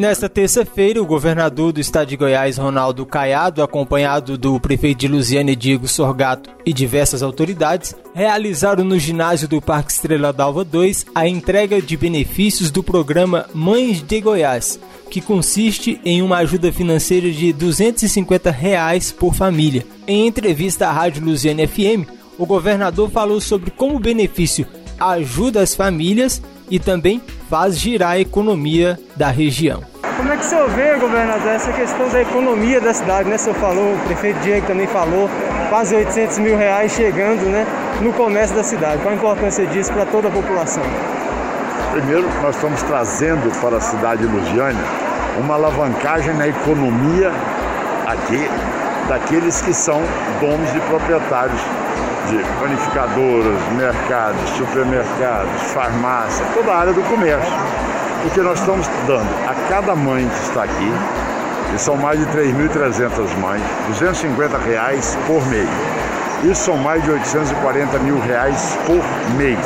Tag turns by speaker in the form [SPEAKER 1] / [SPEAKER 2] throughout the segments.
[SPEAKER 1] Nesta terça-feira, o governador do estado de Goiás, Ronaldo Caiado, acompanhado do prefeito de Lusiana, Diego Sorgato e diversas autoridades, realizaram no ginásio do Parque Estrela d'Alva 2 a entrega de benefícios do programa Mães de Goiás, que consiste em uma ajuda financeira de 250 reais por família. Em entrevista à Rádio Lusiana FM, o governador falou sobre como o benefício ajuda as famílias e também faz girar a economia da região.
[SPEAKER 2] Como é que o senhor vê, governador, essa questão da economia da cidade, né? O senhor falou, o prefeito Diego também falou, quase 800 mil reais chegando né, no comércio da cidade. Qual a importância disso para toda a população?
[SPEAKER 3] Primeiro, nós estamos trazendo para a cidade de Lusiânia uma alavancagem na economia aqui daqueles que são donos e proprietários de panificadoras, mercados, supermercados, farmácia, toda a área do comércio. Porque nós estamos dando a cada mãe que está aqui, e são mais de 3.300 mães, 250 reais por mês. Isso são mais de 840 mil reais por mês.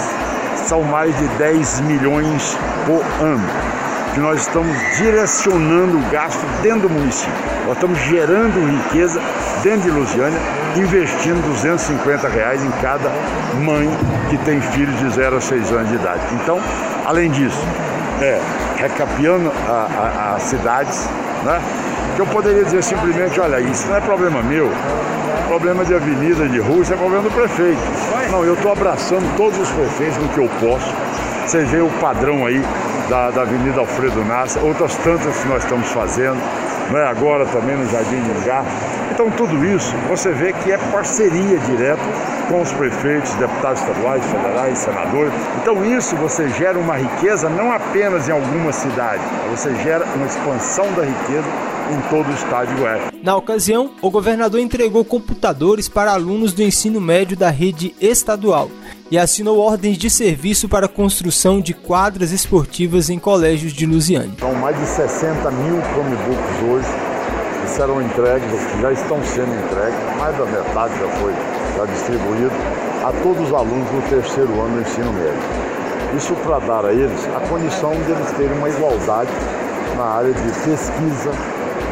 [SPEAKER 3] São mais de 10 milhões por ano que nós estamos direcionando o gasto dentro do município. Nós estamos gerando riqueza dentro de Lusiânia, investindo 250 reais em cada mãe que tem filhos de 0 a 6 anos de idade. Então, além disso, é recapeando as cidades, né? Que eu poderia dizer simplesmente, olha, isso não é problema meu, problema de avenida, de rua, isso é problema do prefeito. Não, eu estou abraçando todos os prefeitos no que eu posso. Você vê o padrão aí da, da Avenida Alfredo Nassa, outras tantas que nós estamos fazendo, é agora também no Jardim Ingá. Então tudo isso você vê que é parceria direta com os prefeitos, deputados estaduais, federais, senadores. Então isso você gera uma riqueza não apenas em alguma cidade, você gera uma expansão da riqueza em todo o estado de Goiás.
[SPEAKER 1] Na ocasião, o governador entregou computadores para alunos do ensino médio da rede estadual e assinou ordens de serviço para a construção de quadras esportivas em colégios de Lusiane.
[SPEAKER 3] São mais de 60 mil Chromebooks hoje serão entregues, já estão sendo entregues, mais da metade já foi já distribuído a todos os alunos do terceiro ano do ensino médio. Isso para dar a eles a condição de eles terem uma igualdade na área de pesquisa,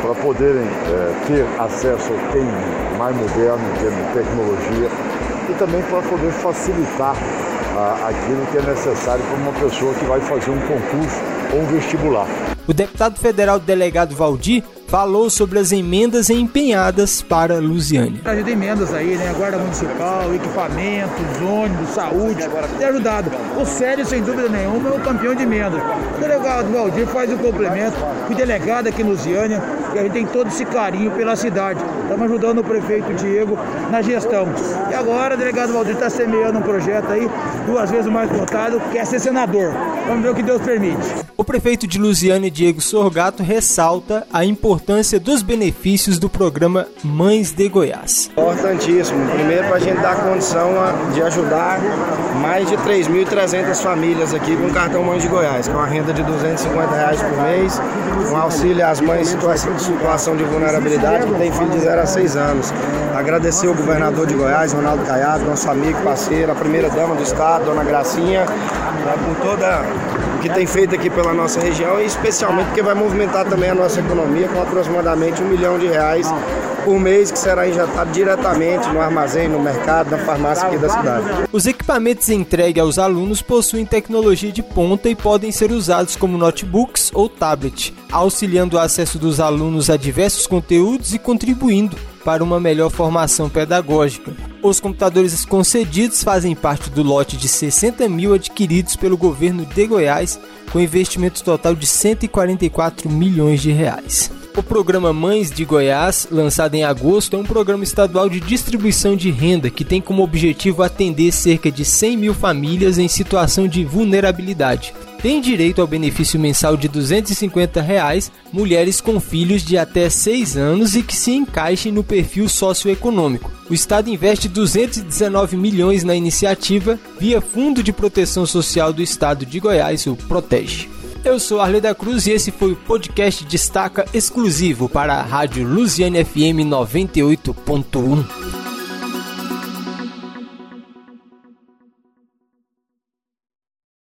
[SPEAKER 3] para poderem é, ter acesso ao TI mais moderno em termos de tecnologia e também para poder facilitar ah, aquilo que é necessário para uma pessoa que vai fazer um concurso ou um vestibular.
[SPEAKER 1] O deputado federal delegado Valdir falou sobre as emendas empenhadas para Lusiane.
[SPEAKER 4] Trazido emendas aí, né? Guarda Municipal, equipamentos, ônibus, saúde, tem ajudado. O Sérgio, sem dúvida nenhuma, é o campeão de emenda. O delegado Valdir faz o complemento, fui delegado aqui em Lusiânia, e a gente tem todo esse carinho pela cidade. Estamos ajudando o prefeito Diego na gestão. E agora o delegado Valdir está semeando um projeto aí, duas vezes o mais votado, que é ser senador. Vamos ver o que Deus permite.
[SPEAKER 1] O prefeito de Lusiânia, Diego Sorgato, ressalta a importância dos benefícios do programa Mães de Goiás.
[SPEAKER 5] Importantíssimo. Primeiro, para a gente dar condição de ajudar mais de 3.300 famílias aqui com cartão Mães de Goiás, com a renda de 250 reais por mês, um auxílio às mães em situação de vulnerabilidade que tem filho de 0 a 6 anos. Agradecer o governador de Goiás, Ronaldo Caiado, nosso amigo, parceiro, a primeira dama do estado, dona Gracinha, com toda que tem feito aqui pela nossa região e especialmente porque vai movimentar também a nossa economia com aproximadamente um milhão de reais por mês que será injetado diretamente no armazém, no mercado, na farmácia aqui da cidade.
[SPEAKER 1] Os equipamentos entregues aos alunos possuem tecnologia de ponta e podem ser usados como notebooks ou tablet, auxiliando o acesso dos alunos a diversos conteúdos e contribuindo para uma melhor formação pedagógica. Os computadores concedidos fazem parte do lote de 60 mil adquiridos pelo governo de Goiás, com investimento total de 144 milhões de reais. O programa Mães de Goiás, lançado em agosto, é um programa estadual de distribuição de renda que tem como objetivo atender cerca de 100 mil famílias em situação de vulnerabilidade. Tem direito ao benefício mensal de 250 reais, mulheres com filhos de até 6 anos e que se encaixem no perfil socioeconômico. O Estado investe 219 milhões na iniciativa via Fundo de Proteção Social do Estado de Goiás, o Protege. Eu sou Arley da Cruz e esse foi o podcast Destaca exclusivo para a Rádio Luziane FM 98.1.